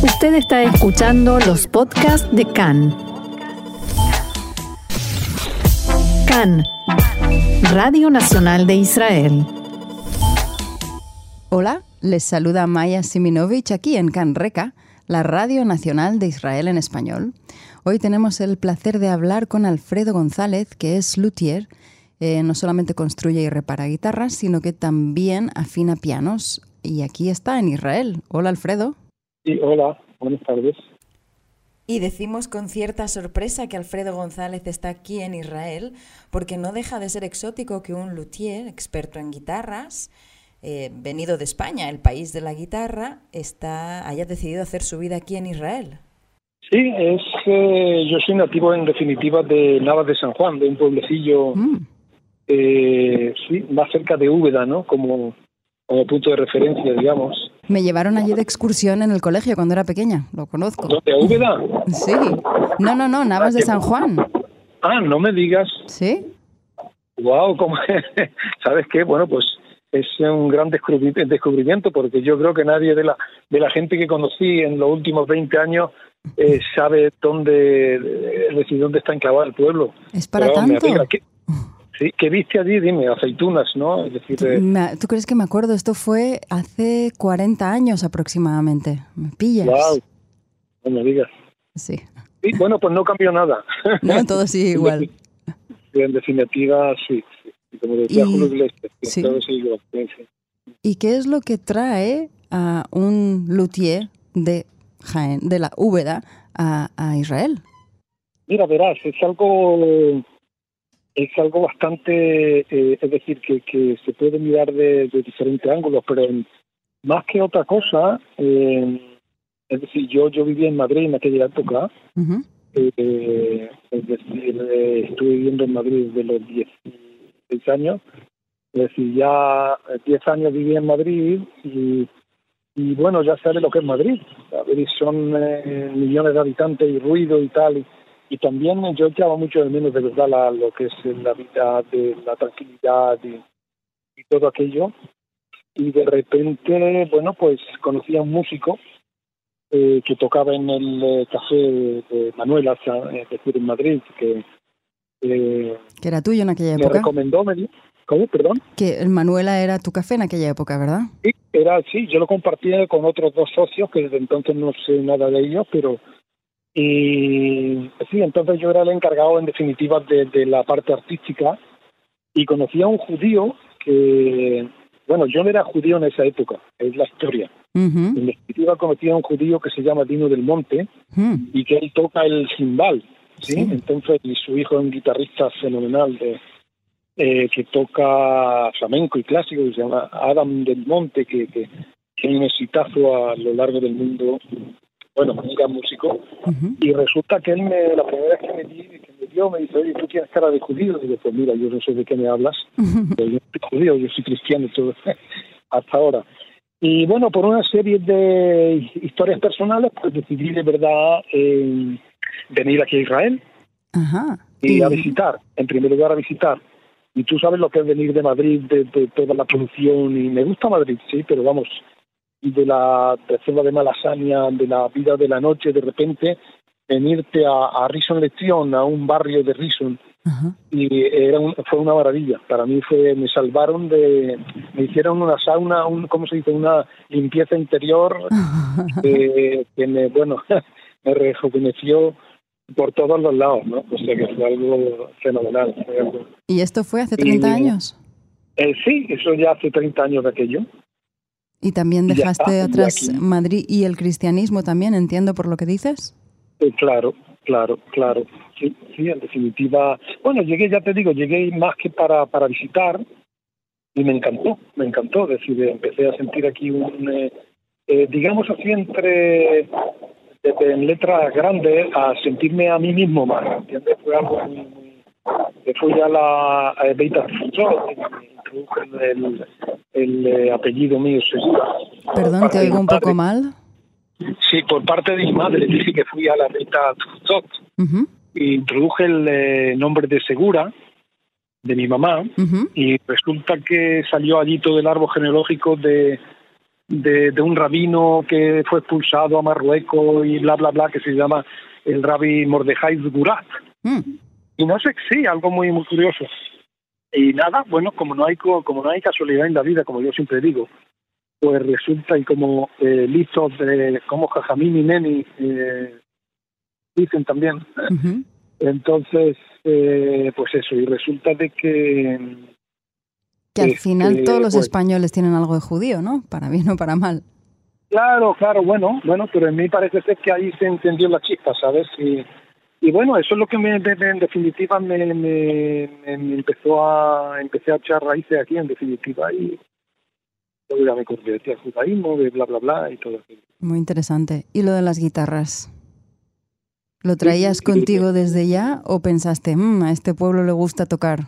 Usted está escuchando los podcasts de CAN. CAN, Radio Nacional de Israel. Hola, les saluda Maya Siminovich aquí en CAN Reca, la Radio Nacional de Israel en español. Hoy tenemos el placer de hablar con Alfredo González, que es luthier. Eh, no solamente construye y repara guitarras, sino que también afina pianos. Y aquí está en Israel. Hola, Alfredo. Sí, hola, buenas tardes. Y decimos con cierta sorpresa que Alfredo González está aquí en Israel, porque no deja de ser exótico que un luthier, experto en guitarras, eh, venido de España, el país de la guitarra, está, haya decidido hacer su vida aquí en Israel. Sí, es eh, yo soy nativo en definitiva de Navas de San Juan, de un pueblecillo Mm. eh, sí, más cerca de Úbeda, ¿no? Como, como punto de referencia, digamos. Me llevaron allí de excursión en el colegio cuando era pequeña, lo conozco. ¿A Úbeda? Sí. No, no, no, Navas de San Juan. Ah, no me digas. Sí. Wow, ¿cómo? ¿sabes qué? Bueno, pues es un gran descubri- descubrimiento porque yo creo que nadie de la de la gente que conocí en los últimos 20 años eh, sabe dónde decir, dónde está enclavado el pueblo. Es para Pero tanto. alegra. ¿Qué, sí, ¿qué viste allí? Dime, aceitunas, ¿no? Es decir, eh, ¿Tú crees que me acuerdo? Esto fue hace 40 años aproximadamente. ¿Me pillas? wow, no me digas. Sí. Sí, bueno, pues no cambió nada. No, todo sigue igual. Sí, En definitiva, sí. sí. Y Como decía Y- Julio Iglesias, sí. todo sigue igual. ¿Y qué es lo que trae a un luthier de Jaén, de la Úbeda, a, a Israel? Mira, verás, es algo es algo bastante, eh, es decir, que, que se puede mirar de, de diferentes ángulos, pero en- más que otra cosa, eh, es decir, yo yo vivía en Madrid en aquella época, eh, es decir, eh, estuve viviendo en Madrid desde los 16 años, es decir, ya eh, 10 años viví en Madrid y, y bueno, ya sabes lo que es Madrid, y son eh, millones de habitantes y ruido y tal, y, y también yo echaba mucho de menos de verdad la- lo que es la vida, de la tranquilidad y, y todo aquello, y de repente, bueno, pues conocí a un músico eh, que tocaba en el eh, café de, Manuela, es decir, en Madrid, que eh, Que era tuyo en aquella me época. recomendó, me di- ¿cómo? Perdón. Que el Manuela era tu café en aquella época, ¿verdad? Sí, era sí, yo lo compartía con otros dos socios que desde entonces no sé nada de ellos, pero y sí, entonces yo era el encargado en definitiva de, de la parte artística y conocí a un judío que, bueno, yo no era judío en esa época, es la historia. En definitiva conocí a un judío que se llama Dino del Monte y que él toca el cimbal, ¿sí? Sí. Entonces, y su hijo es un guitarrista fenomenal de, eh, que toca flamenco y clásico, que se llama Adam del Monte, que, que tiene un exitazo a lo largo del mundo, bueno, gran músico, Ujú. y resulta que él me, la primera vez que me, que me dio, me dice, oye, tú tienes cara de judío, y digo, pues mira, yo no sé de qué me hablas, pero yo no soy judío, yo soy cristiano y todo, hasta ahora. Y bueno, por una serie de historias personales, pues decidí de verdad eh, venir aquí a Israel Ajá. y Y- a visitar, en primer lugar a visitar. Y tú sabes lo que es venir de Madrid, de, de toda la producción, y me gusta Madrid, sí, pero vamos, de la reserva de Malasaña, de la vida de la noche, de repente venirte a, a Rison Lección, a un barrio de Rison, y era un- fue una maravilla. Para mí fue, me salvaron de, me hicieron una sauna, un, ¿cómo se dice? Una limpieza interior eh, que me, bueno, me rejuveneció por todos los lados, ¿no? O sea que fue algo fenomenal. fue algo- ¿Y esto fue hace 30 Y- años? Eh, sí, eso ya hace 30 años de aquello. ¿Y también y ya dejaste está, y atrás. Madrid y el cristianismo también, entiendo por lo que dices? Eh, claro, claro, claro. Sí, sí, en definitiva. Bueno, llegué, ya te digo, llegué más que para, para visitar y me encantó, me encantó. Es decir, empecé a sentir aquí un, eh, eh, digamos así, entre desde en letras grandes a sentirme a mí mismo más, ¿entiendes? Fue algo muy, muy que fui a la a Beta Introduje el, el eh, apellido mío. Perdón, te de oigo un poco mal. Sí, por parte de mi madre dije que fui a la Beta Futsal Ujú, y introduje el eh, nombre de Segura de mi mamá ujú. y resulta que salió allí todo el árbol genealógico de de, un rabino que fue expulsado a Marruecos y bla, bla, bla, que se llama el rabbi Mordejai Gurat. Mm. Y no sé, sí, algo muy, muy curioso. Y nada, bueno, como no hay como no hay casualidad en la vida, como yo siempre digo, pues resulta y como eh, listos de como Jajamín y Neni eh, dicen también. Entonces, eh, pues eso, y resulta de que... Que al final este, todos los pues españoles tienen algo de judío, ¿no? Para bien o para mal. Claro, claro, bueno, bueno, pero en mí parece ser que ahí se entendió la chispa, ¿sabes? Y, y bueno, eso es lo que me, en definitiva me, me, empezó a, empecé a echar raíces aquí, en definitiva, y luego ya me convertí al judaísmo, de bla, bla, bla, y todo. Muy interesante. ¿Y lo de las guitarras? ¿Lo traías contigo desde ya o pensaste, mmm, a este pueblo le gusta tocar?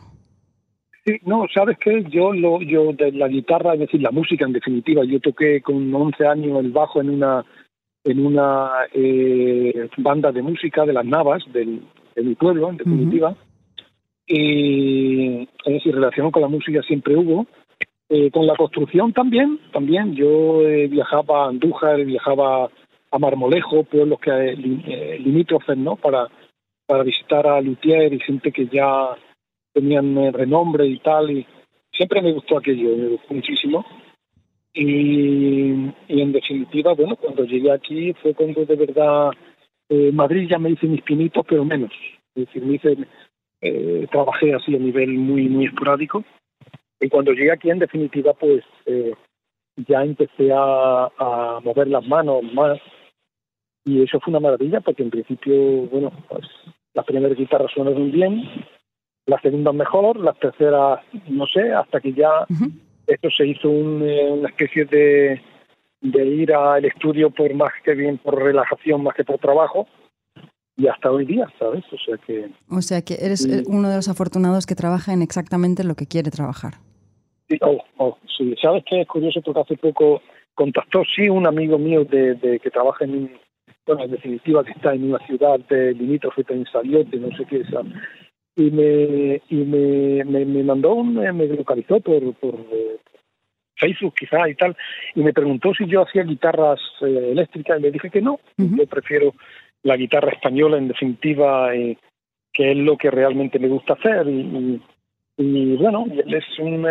Sí, no, sabes qué, yo lo, yo de la guitarra, es decir, la música en definitiva, yo toqué con 11 años el bajo en una en una eh, banda de música de las Navas del, de mi pueblo, en definitiva. Y es decir, relación con la música siempre hubo. Eh, con la construcción también, también. Yo eh, viajaba a Andújar, viajaba a Marmolejo, pueblos que eh, limítrofes, ¿no? Para, para visitar a Luthier y gente que ya tenían eh, renombre y tal. Y siempre me gustó aquello, me gustó muchísimo. Y, y en definitiva, bueno, cuando llegué aquí fue cuando de verdad eh, Madrid ya me hice mis pinitos, pero menos. Es decir, me hice, eh, trabajé así a nivel muy, muy esporádico. Y cuando llegué aquí, en definitiva, pues eh, ya empecé a, mover las manos más y eso fue una maravilla porque en principio, bueno, pues las primeras guitarras sonaron bien, las segundas mejor, las terceras no sé, hasta que ya esto se hizo eh, una especie de, de ir al estudio por más que bien por relajación, más que por trabajo y hasta hoy día, ¿sabes? O sea que... O sea que eres eh, uno de los afortunados que trabaja en exactamente lo que quiere trabajar. Sí, oh, oh, sí. ¿Sabes qué es curioso? Porque hace poco contactó, sí, un amigo mío de, de que trabaja en un bueno, en definitiva que está en una ciudad de limítrofe en Saliote, no sé qué es, y me y me, me, mandó un, me localizó por, por eh, Facebook quizá y tal, y me preguntó si yo hacía guitarras eh, eléctricas y le dije que no, yo prefiero la guitarra española en definitiva, eh, que es lo que realmente me gusta hacer y, y, bueno, él es un,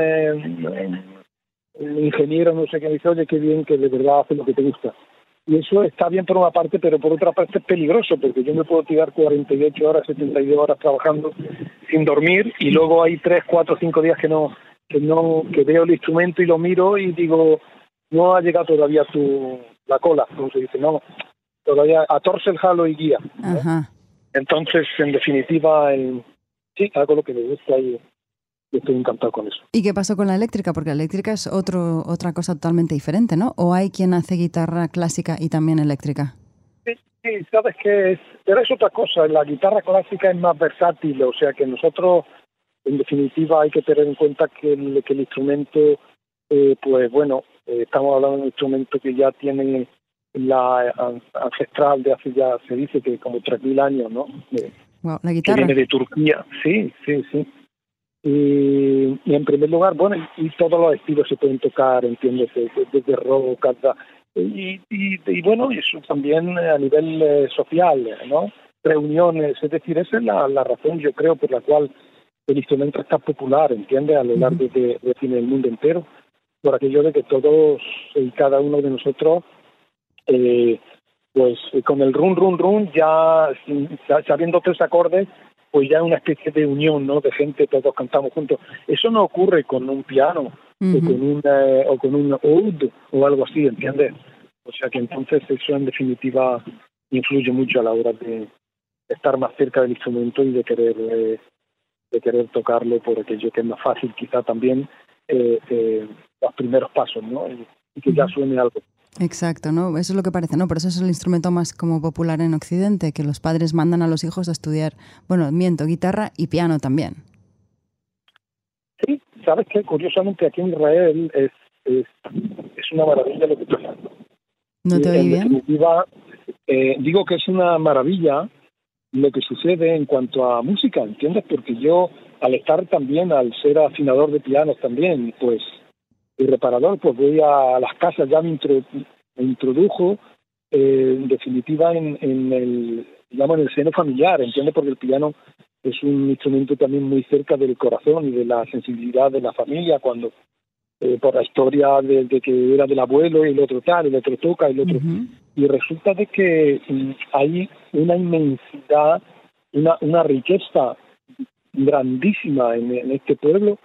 un ingeniero, no sé qué, dice, oye, qué bien que de verdad hace lo que te gusta y eso está bien por una parte, pero por otra parte es peligroso, porque yo me puedo tirar 48 horas, 72 horas trabajando sin dormir y luego hay 3, 4, 5 días que no, que no, que veo el instrumento y lo miro y digo, no ha llegado todavía tu, la cola, como se dice, no, todavía atorce el jalo y guía. Entonces, en definitiva, sí, hago lo que me gusta y estoy encantado con eso. ¿Y qué pasó con la eléctrica? Porque la eléctrica es otro, otra cosa totalmente diferente, ¿no? ¿O hay quien hace guitarra clásica y también eléctrica? Sí, sabes que es, pero es otra cosa. La guitarra clásica es más versátil, o sea que nosotros, en definitiva, hay que tener en cuenta que el, que el instrumento, eh, pues bueno, eh, estamos hablando de un instrumento que ya tiene la ancestral de hace ya, se dice que como 3.000 años, ¿no? wow, la guitarra. Que viene de Turquía, sí, sí, sí. Y, en primer lugar, bueno, y, todos los estilos se pueden tocar, entiendes, desde rock hasta... Y, y, bueno, eso también a nivel eh, social, ¿no? Reuniones, es decir, esa es la, la, razón, yo creo, por la cual el instrumento está popular, ¿entiendes? A lo largo de, de, del mundo entero, por aquello de que todos y cada uno de nosotros, eh, pues con el run, run, run, ya sabiendo tres acordes, pues ya una especie de unión, ¿no? De gente, todos cantamos juntos. Eso no ocurre con un piano o con una o con un oud o algo así, ¿entiendes? O sea que entonces eso en definitiva influye mucho a la hora de estar más cerca del instrumento y de querer eh, de querer tocarlo por aquello que es más fácil quizá también eh, eh, los primeros pasos, ¿no? Y, que ya suene algo. Exacto, ¿no? Eso es lo que parece, ¿no? Por eso es el instrumento más como popular en Occidente, que los padres mandan a los hijos a estudiar, bueno, miento, guitarra y piano también. Sí, sabes que curiosamente aquí en Israel es, es, una maravilla lo que pasa. ¿No te oí bien? Eh, digo que es una maravilla lo que sucede en cuanto a música, ¿entiendes? Porque yo, al estar también, al ser afinador de pianos también, pues reparador, pues voy a las casas, ya me, introdujo eh, en definitiva en, el, digamos, en el seno familiar, ¿entiendes? Porque el piano es un instrumento también muy cerca del corazón y de la sensibilidad de la familia cuando eh, por la historia de, que era del abuelo y el otro tal, el otro toca, el otro... Y resulta de que mm, hay una inmensidad, una, una riqueza grandísima en, este pueblo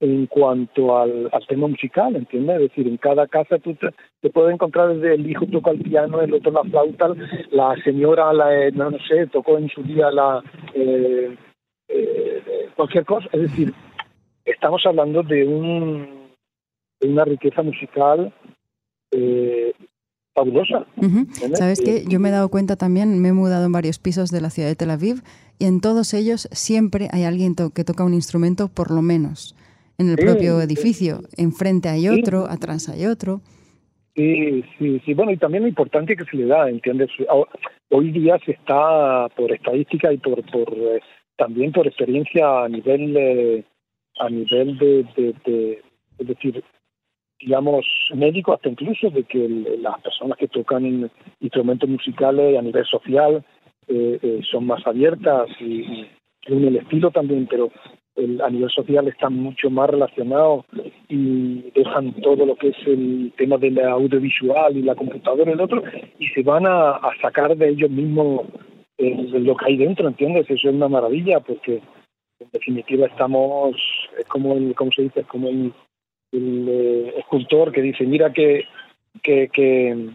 en cuanto al, tema musical, ¿entiendes? Es decir, en cada casa tú te, puedes encontrar desde el hijo toca el piano, el otro la flauta, la señora, la, eh, no, no sé, tocó en su día la eh, eh, cualquier cosa. Es decir, estamos hablando de, un, de una riqueza musical fabulosa. ¿Sabes qué? Yo me he dado cuenta también, me he mudado en varios pisos de la ciudad de Tel Aviv y en todos ellos siempre hay alguien que toca un instrumento por lo menos en el propio edificio. Enfrente hay otro, atrás hay otro. Sí, sí, sí. Bueno, y también lo importante que se le da, ¿entiendes? Hoy día se está, por estadística y por, por eh, también por experiencia a nivel, eh, a nivel de, es decir, digamos, médico, hasta incluso de que las personas que tocan instrumentos musicales a nivel social eh, son más abiertas y, y, en el estilo también, pero a nivel social están mucho más relacionados y dejan todo lo que es el tema de la audiovisual y la computadora y el otro y se van a, sacar de ellos mismos lo que hay dentro, ¿entiendes? Eso es una maravilla porque en definitiva estamos, es como el, ¿cómo se dice? Es como el, eh, escultor que dice, mira qué, qué, qué,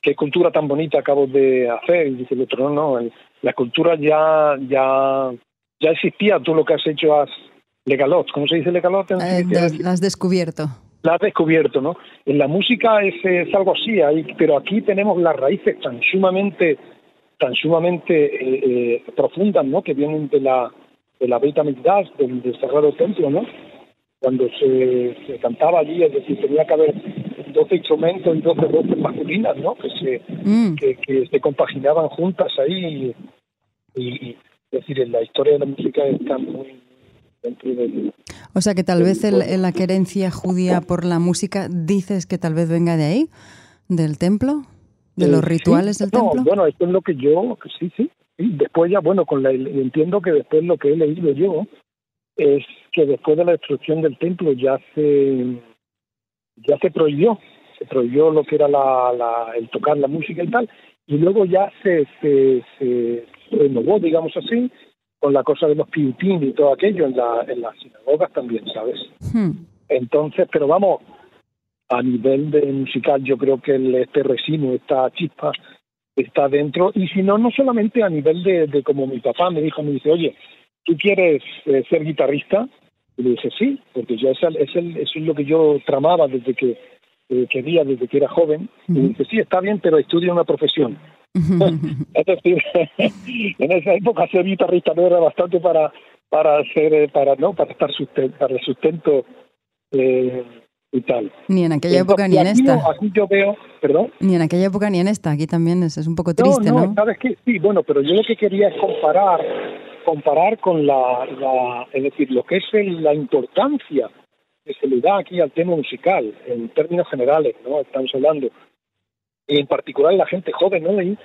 qué escultura tan bonita acabo de hacer y dice el otro, no, no, la escultura ya, ya ya existía, tú lo que has hecho has legalot, ¿cómo se dice legalot? Eh, la has descubierto. La has descubierto, ¿no? En la música es, algo así, pero aquí tenemos las raíces tan sumamente tan sumamente eh, eh, profundas, ¿no? Que vienen de la de la Beta del, del Sagrado Templo, ¿no? Cuando se, cantaba allí, es decir, tenía que haber 12 instrumentos y 12 voces masculinas, ¿no? Que se, mm. que, se compaginaban juntas ahí y, es decir, en la historia de la música está muy dentro del... O sea que tal vez la querencia judía por la música, dices que tal vez venga de ahí, del templo, de los eh, rituales del templo. Bueno, esto es lo que yo, sí, sí. Y después ya, bueno, con la, entiendo que después lo que he leído yo es que después de la destrucción del templo ya se ya se prohibió, se prohibió lo que era la, el tocar la música y tal, y luego ya se, se, se, renovó, digamos así, con la cosa de los piutín y todo aquello en, la, en las sinagogas también, ¿sabes? Hmm. Entonces, pero vamos, a nivel de musical yo creo que el, este resino, esta chispa, está dentro, y si no, no solamente a nivel de, de como mi papá me dijo, me dice, oye, ¿tú quieres eh, ser guitarrista? Y le dije, sí, porque yo es, es, el, eso es lo que yo tramaba desde que eh, quería, desde que era joven. Y me dice, sí, está bien, pero estudia una profesión. Es decir, en esa época ser guitarrista no era bastante para para hacer eh, para no para estar sustento, para el sustento eh, y tal. Ni en aquella época ni en esta. aquí yo veo, perdón. Ni en aquella época ni en esta. Aquí también es, es un poco triste, ¿no? ¿no? sabes qué, sí, bueno, pero yo lo que quería es comparar comparar con la, la es decir, lo que es la importancia que se le da aquí al tema musical en términos generales, ¿no? Estamos hablando y en particular la gente joven, ¿no?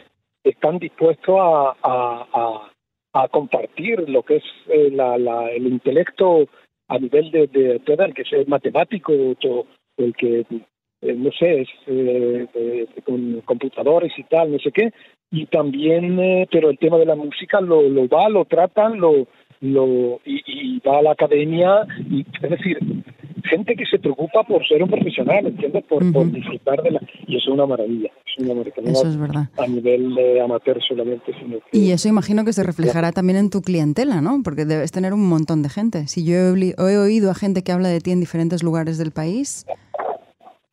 están dispuestos a, a, compartir lo que es eh, la, el intelecto a nivel de, de, el que sea matemático o el que eh, no sé es eh, con computadores y tal no sé qué y también pero el tema de la música lo, lo va lo tratan lo lo y, y va a la academia y es decir gente que se preocupa por ser un profesional, ¿entiendes? Por, disfrutar de la... Y eso es una maravilla. Es una maravilla. Eso es verdad. A nivel de amateur solamente. Sino Y eso imagino que se reflejará también en tu clientela, ¿no? Porque debes tener un montón de gente. Si yo he, he oído a gente que habla de ti en diferentes lugares del país...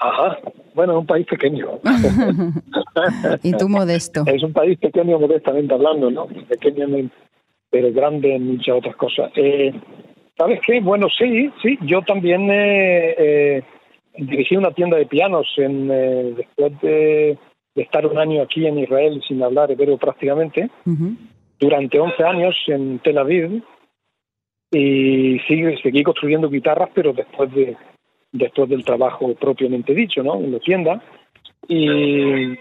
Ajá. Bueno, es un país pequeño. y tú modesto. Es un país pequeño modestamente hablando, ¿no? Pequeño pero grande en muchas otras cosas. Eh, ¿Sabes qué? Bueno, sí, sí. Yo también eh, eh, dirigí una tienda de pianos en, eh, después de, estar un año aquí en Israel sin hablar hebreo prácticamente, durante 11 años en Tel Aviv. Y sí, seguí construyendo guitarras, pero después de, después del trabajo propiamente dicho, ¿no? En la tienda. Y,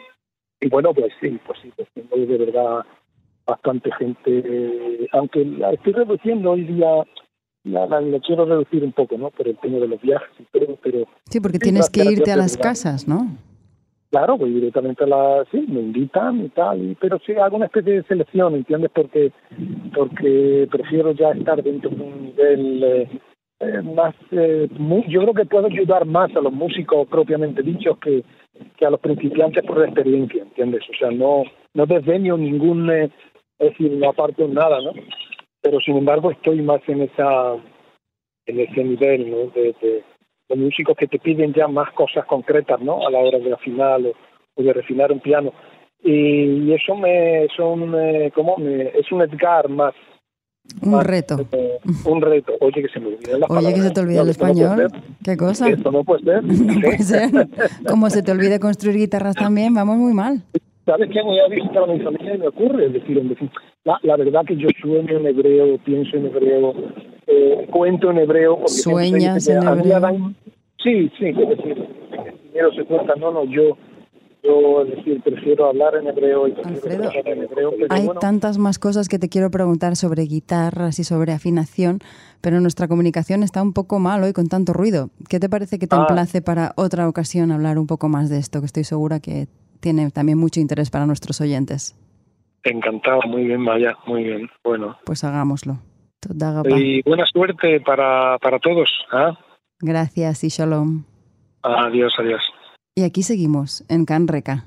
y bueno, pues sí, pues sí, pues tengo de verdad bastante gente, aunque la estoy reduciendo hoy día, la, la, la quiero reducir un poco, ¿no? Por el tema de los viajes y todo, pero... Sí, porque tienes que irte a las casas, ¿no? Claro, voy directamente a la... Sí, me invitan y tal, y, pero sí hago una especie de selección, ¿entiendes? Porque porque prefiero ya estar dentro de un nivel eh, eh, más... Eh, muy, yo creo que puedo ayudar más a los músicos propiamente dichos que, que a los principiantes por la experiencia, ¿entiendes? O sea, no, no desdeño ningún... Eh, es decir, no aparto nada, ¿no? Pero sin embargo estoy más en esa en ese nivel, ¿no? De, de, de músicos que te piden ya más cosas concretas, ¿no? A la hora de afinar o, o de refinar un piano. Y, y eso me, eso me, ¿cómo? Me, es un Edgar más. Un más, reto. eh, un reto. Oye, que se me olvida la Oye, que se te olvida el español. ¿Qué cosa? Esto no puede ser. Puede ser. Como se te olvide construir guitarras también, vamos muy mal. ¿Sabes qué? Voy a visitar a mi familia y me ocurre. Es decir, en decir la, la verdad que yo sueño en hebreo, pienso en hebreo, eh, cuento en hebreo. porque Sueñas que en hebreo. dan- Sí, sí, es decir, primero se cuenta, no, no, yo, yo, es decir, prefiero hablar en hebreo y Alfredo, en hebreo, pero Hay bueno, tantas más cosas que te quiero preguntar sobre guitarras y sobre afinación, pero nuestra comunicación está un poco mal hoy con tanto ruido. ¿Qué te parece que te Ah. emplace para otra ocasión hablar un poco más de esto, que estoy segura que tiene también mucho interés para nuestros oyentes? Encantado, muy bien, Maya, muy bien, bueno. Pues hagámoslo. Y buena suerte para, para todos, ¿ah? Gracias y shalom. Adiós, adiós. Y aquí seguimos, en Can Reca.